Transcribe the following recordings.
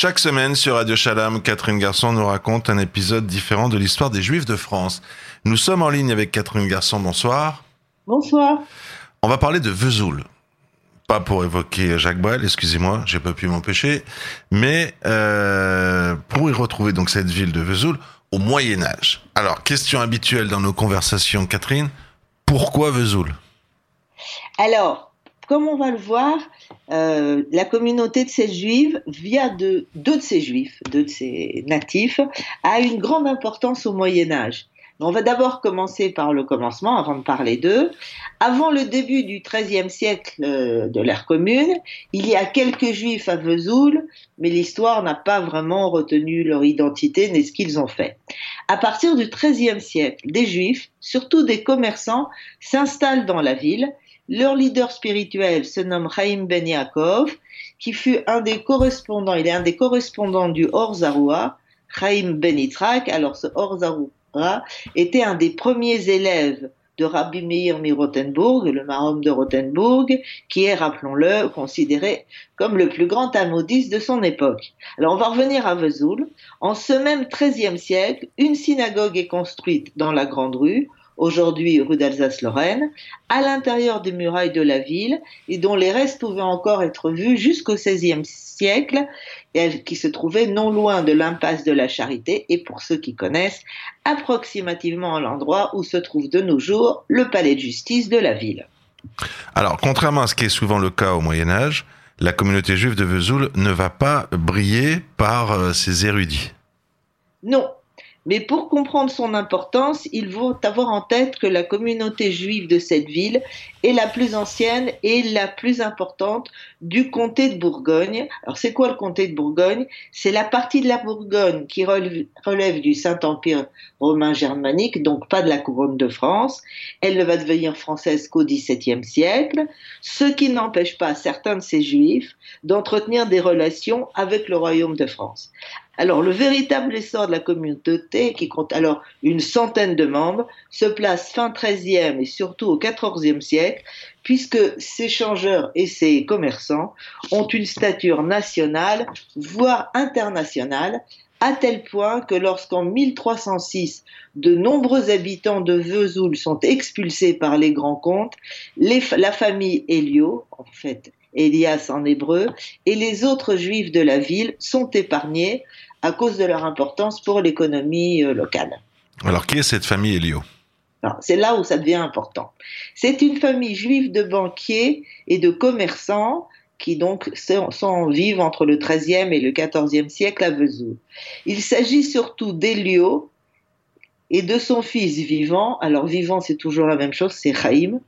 Chaque semaine sur Radio Shalom, Catherine Garçon nous raconte un épisode différent de l'histoire des Juifs de France. Nous sommes en ligne avec Catherine Garçon. Bonsoir. Bonsoir. On va parler de Vesoul. Pas pour évoquer Jacques Brel, excusez-moi, j'ai pas pu m'empêcher, mais euh, pour y retrouver donc cette ville de Vesoul au Moyen Âge. Alors, question habituelle dans nos conversations, Catherine, pourquoi Vesoul? Alors, comme on va le voir, euh, la communauté de ces juifs, via de, deux de ces juifs, deux de ces natifs, a une grande importance au Moyen Âge. On va d'abord commencer par le commencement avant de parler d'eux. Avant le début du XIIIe siècle euh, de l'ère commune, il y a quelques juifs à Vesoul, mais l'histoire n'a pas vraiment retenu leur identité ni ce qu'ils ont fait. À partir du XIIIe siècle, des juifs, surtout des commerçants, s'installent dans la ville leur leader spirituel se nomme Chaim Ben Yaakov, qui fut un des correspondants, il est un des correspondants du Or Zaroua, Chaim Ben Yitzhak. Alors ce Or Zaroua était un des premiers élèves de Rabbi Meir mi le marom de Rothenburg, qui est, rappelons-le, considéré comme le plus grand talmudiste de son époque. Alors on va revenir à Vesoul. En ce même XIIIe siècle, une synagogue est construite dans la Grande Rue, aujourd'hui rue d'Alsace-Lorraine, à l'intérieur des murailles de la ville et dont les restes pouvaient encore être vus jusqu'au XVIe siècle, et qui se trouvait non loin de l'impasse de la Charité et pour ceux qui connaissent, approximativement à l'endroit où se trouve de nos jours le palais de justice de la ville. Alors, contrairement à ce qui est souvent le cas au Moyen Âge, la communauté juive de Vesoul ne va pas briller par euh, ses érudits. Non, mais pour comprendre son importance, il faut avoir en tête que la communauté juive de cette ville est la plus ancienne et la plus importante du comté de Bourgogne. Alors c'est quoi le comté de Bourgogne? C'est la partie de la Bourgogne qui relève, du Saint-Empire romain germanique, donc pas de la couronne de France. Elle ne va devenir française qu'au XVIIe siècle, ce qui n'empêche pas certains de ces juifs d'entretenir des relations avec le royaume de France. Alors, le véritable essor de la communauté, qui compte alors une centaine de membres, se place fin XIIIe et surtout au XIVe siècle, puisque ces changeurs et ces commerçants ont une stature nationale, voire internationale, à tel point que lorsqu'en 1306, de nombreux habitants de Vesoul sont expulsés par les grands comtes, la famille Hélio, en fait Elias en hébreu, et les autres juifs de la ville sont épargnés à cause de leur importance pour l'économie euh, locale. Alors, qui est cette famille Elio? C'est là où ça devient important. C'est une famille juive de banquiers et de commerçants qui donc sont, vivent entre le XIIIe et le XIVe siècle à Vesoul. Il s'agit surtout d'Elio et de son fils vivant. Alors vivant, c'est toujours la même chose, c'est Chaim.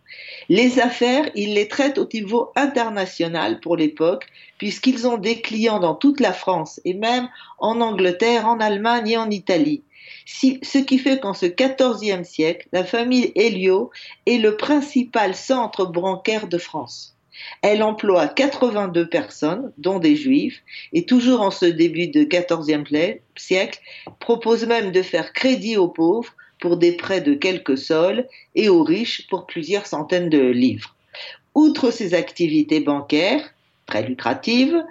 Les affaires, il les traite au niveau international pour l'époque, puisqu'ils ont des clients dans toute la France et même en Angleterre, en Allemagne et en Italie. ce qui fait qu'en ce XIVe siècle, la famille Helio est le principal centre bancaire de France. Elle emploie 82 personnes, dont des juifs, et toujours en ce début de XIVe siècle, propose même de faire crédit aux pauvres pour des prêts de quelques sols et aux riches pour plusieurs centaines de livres. Outre ces activités bancaires, très lucratives,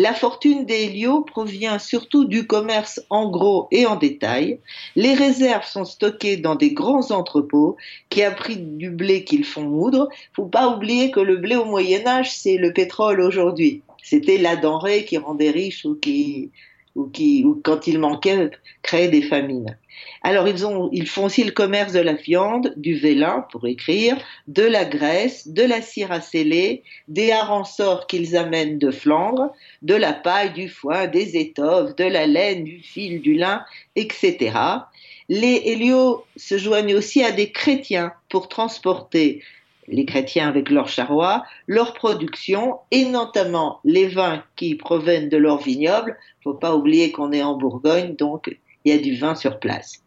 la fortune des Hélio provient surtout du commerce en gros et en détail. Les réserves sont stockées dans des grands entrepôts qui abritent du blé qu'ils font moudre. Faut pas oublier que le blé au Moyen Âge, c'est le pétrole aujourd'hui. C'était la denrée qui rendait riche ou qui ou qui, ou quand il manquait, créait des famines. Alors ils, ont, ils font aussi le commerce de la viande, du vélin pour écrire, de la graisse, de la cire à sceller, des harensorts qu'ils amènent de Flandre, de la paille, du foin, des étoffes, de la laine, du fil, du lin, etc. Les Hélios se joignent aussi à des chrétiens pour transporter les chrétiens avec leurs charrois, leur production et notamment les vins qui proviennent de leurs vignobles. Faut pas oublier qu'on est en Bourgogne, donc il y a du vin sur place.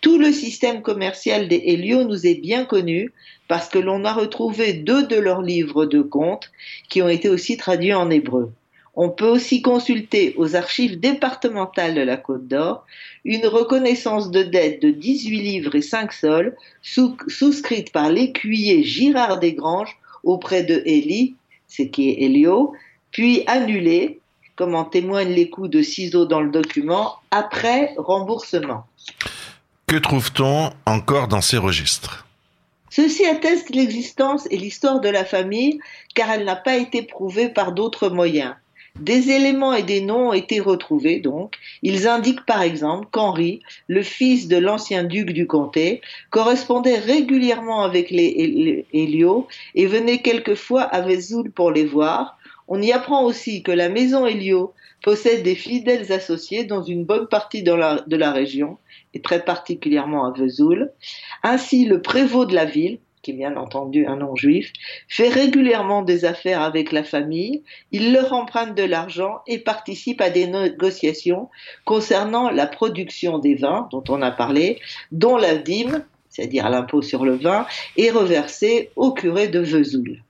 Tout le système commercial des Hélios nous est bien connu parce que l'on a retrouvé deux de leurs livres de contes qui ont été aussi traduits en hébreu. On peut aussi consulter aux archives départementales de la Côte d'Or une reconnaissance de dette de 18 livres et 5 sols souscrite par l'écuyer Girard Desgranges auprès de Élie, ce qui est Hélio, puis annulée comme en témoignent les coups de ciseaux dans le document, après remboursement. Que trouve-t-on encore dans ces registres? Ceci atteste l'existence et l'histoire de la famille car elle n'a pas été prouvée par d'autres moyens. Des éléments et des noms ont été retrouvés, donc. Ils indiquent par exemple qu'Henri, le fils de l'ancien duc du comté, correspondait régulièrement avec les Hélio et venait quelquefois à Vesoul pour les voir. On y apprend aussi que la maison Hélio possède des fidèles associés dans une bonne partie de la, région, et très particulièrement à Vesoul. Ainsi, le prévôt de la ville, qui est bien entendu un nom juif, fait régulièrement des affaires avec la famille, il leur emprunte de l'argent et participe à des négociations concernant la production des vins dont on a parlé, dont la dîme, c'est-à-dire l'impôt sur le vin, est reversée au curé de Vesoul.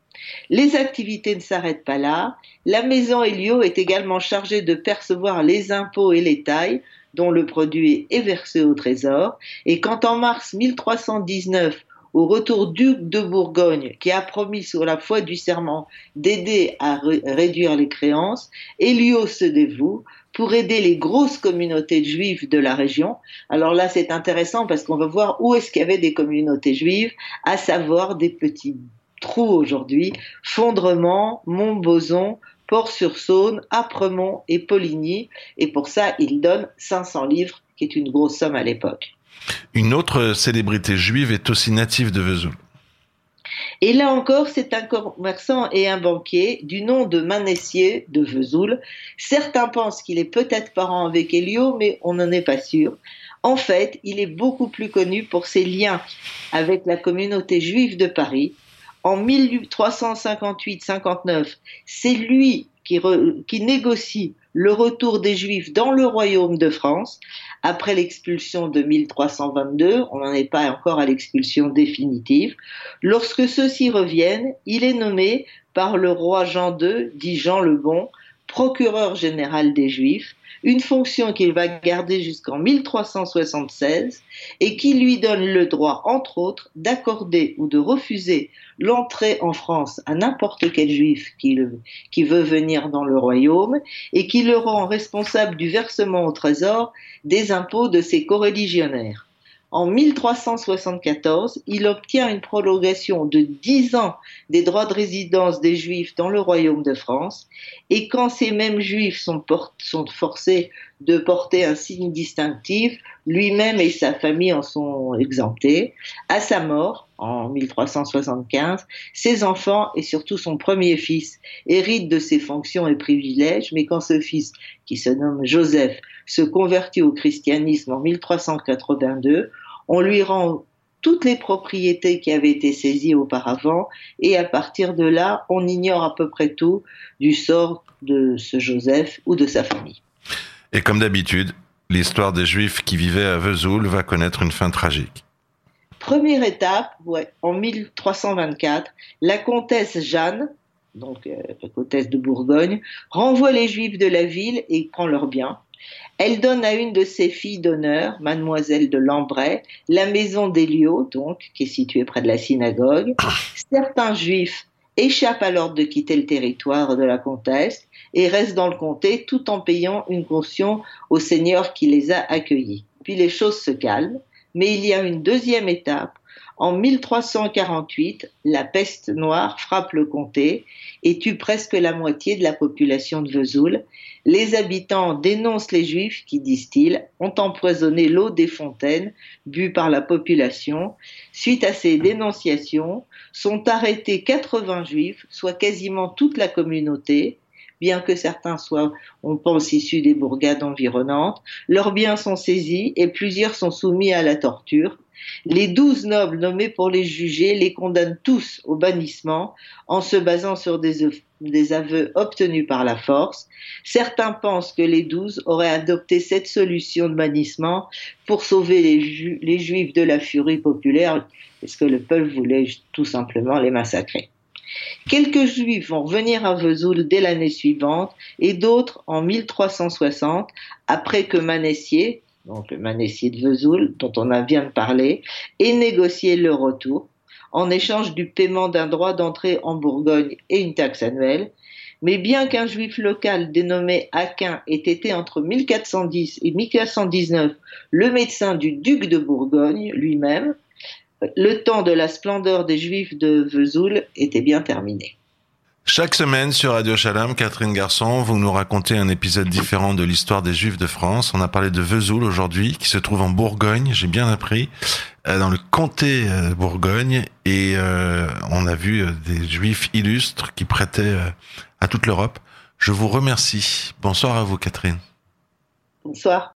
Les activités ne s'arrêtent pas là. La maison Helio est également chargée de percevoir les impôts et les tailles dont le produit est versé au trésor. Et quand en mars 1319, au retour duc de Bourgogne, qui a promis sur la foi du serment d'aider à réduire les créances, Elio se dévoue pour aider les grosses communautés juives de la région. Alors là, c'est intéressant parce qu'on va voir où est-ce qu'il y avait des communautés juives, à savoir des petits trous aujourd'hui, Fondrement, Montboson, Port-sur-Saône, Apremont et Poligny. Et pour ça, il donne 500 livres, qui est une grosse somme à l'époque. Une autre célébrité juive est aussi native de Vesoul. Et là encore, c'est un commerçant et un banquier du nom de Manessier de Vesoul. Certains pensent qu'il est peut-être parent avec Elio, mais on n'en est pas sûr. En fait, il est beaucoup plus connu pour ses liens avec la communauté juive de Paris. En 1358-59, c'est lui qui, qui négocie le retour des Juifs dans le royaume de France après l'expulsion de 1322, on n'en est pas encore à l'expulsion définitive. Lorsque ceux-ci reviennent, il est nommé par le roi Jean II, dit Jean le Bon, procureur général des Juifs, une fonction qu'il va garder jusqu'en 1376 et qui lui donne le droit, entre autres, d'accorder ou de refuser l'entrée en France à n'importe quel juif qui, veut venir dans le royaume et qui le rend responsable du versement au trésor des impôts de ses coreligionnaires. En 1374, il obtient une prolongation de dix ans des droits de résidence des Juifs dans le royaume de France, et quand ces mêmes Juifs sont, sont forcés de porter un signe distinctif, lui-même et sa famille en sont exemptés. À sa mort, en 1375, ses enfants et surtout son premier fils héritent de ses fonctions et privilèges, mais quand ce fils, qui se nomme Joseph, se convertit au christianisme en 1382, on lui rend toutes les propriétés qui avaient été saisies auparavant et à partir de là, on ignore à peu près tout du sort de ce Joseph ou de sa famille. Et comme d'habitude, l'histoire des Juifs qui vivaient à Vesoul va connaître une fin tragique. Première étape, ouais, en 1324, la comtesse Jeanne, donc euh, la comtesse de Bourgogne, renvoie les Juifs de la ville et prend leurs biens. Elle donne à une de ses filles d'honneur, mademoiselle de Lambray, la maison d'Héliot, donc, qui est située près de la synagogue. Certains juifs échappent alors de quitter le territoire de la comtesse et restent dans le comté tout en payant une caution au seigneur qui les a accueillis. Puis les choses se calment, mais il y a une deuxième étape en 1348, la peste noire frappe le comté et tue presque la moitié de la population de Vesoul. Les habitants dénoncent les juifs qui, disent-ils, ont empoisonné l'eau des fontaines bues par la population. Suite à ces dénonciations, sont arrêtés 80 juifs, soit quasiment toute la communauté, bien que certains soient, on pense, issus des bourgades environnantes. Leurs biens sont saisis et plusieurs sont soumis à la torture. Les douze nobles nommés pour les juger les condamnent tous au bannissement en se basant sur des, aveux obtenus par la force. Certains pensent que les douze auraient adopté cette solution de bannissement pour sauver les, juifs de la furie populaire, parce que le peuple voulait tout simplement les massacrer. Quelques juifs vont revenir à Vesoul dès l'année suivante et d'autres en 1360, après que Manessier, donc le Manessier de Vesoul, dont on vient de parler, ait négocié le retour en échange du paiement d'un droit d'entrée en Bourgogne et une taxe annuelle. Mais bien qu'un juif local dénommé Aquin ait été entre 1410 et 1419 le médecin du duc de Bourgogne lui-même, le temps de la splendeur des juifs de Vesoul était bien terminé. Chaque semaine sur Radio Shalom, Catherine Garçon, vous nous racontez un épisode différent de l'histoire des Juifs de France. On a parlé de Vesoul aujourd'hui, qui se trouve en Bourgogne, j'ai bien appris, euh, dans le comté euh, de Bourgogne, et euh, on a vu des Juifs illustres qui prêtaient à toute l'Europe. Je vous remercie. Bonsoir à vous, Catherine. Bonsoir.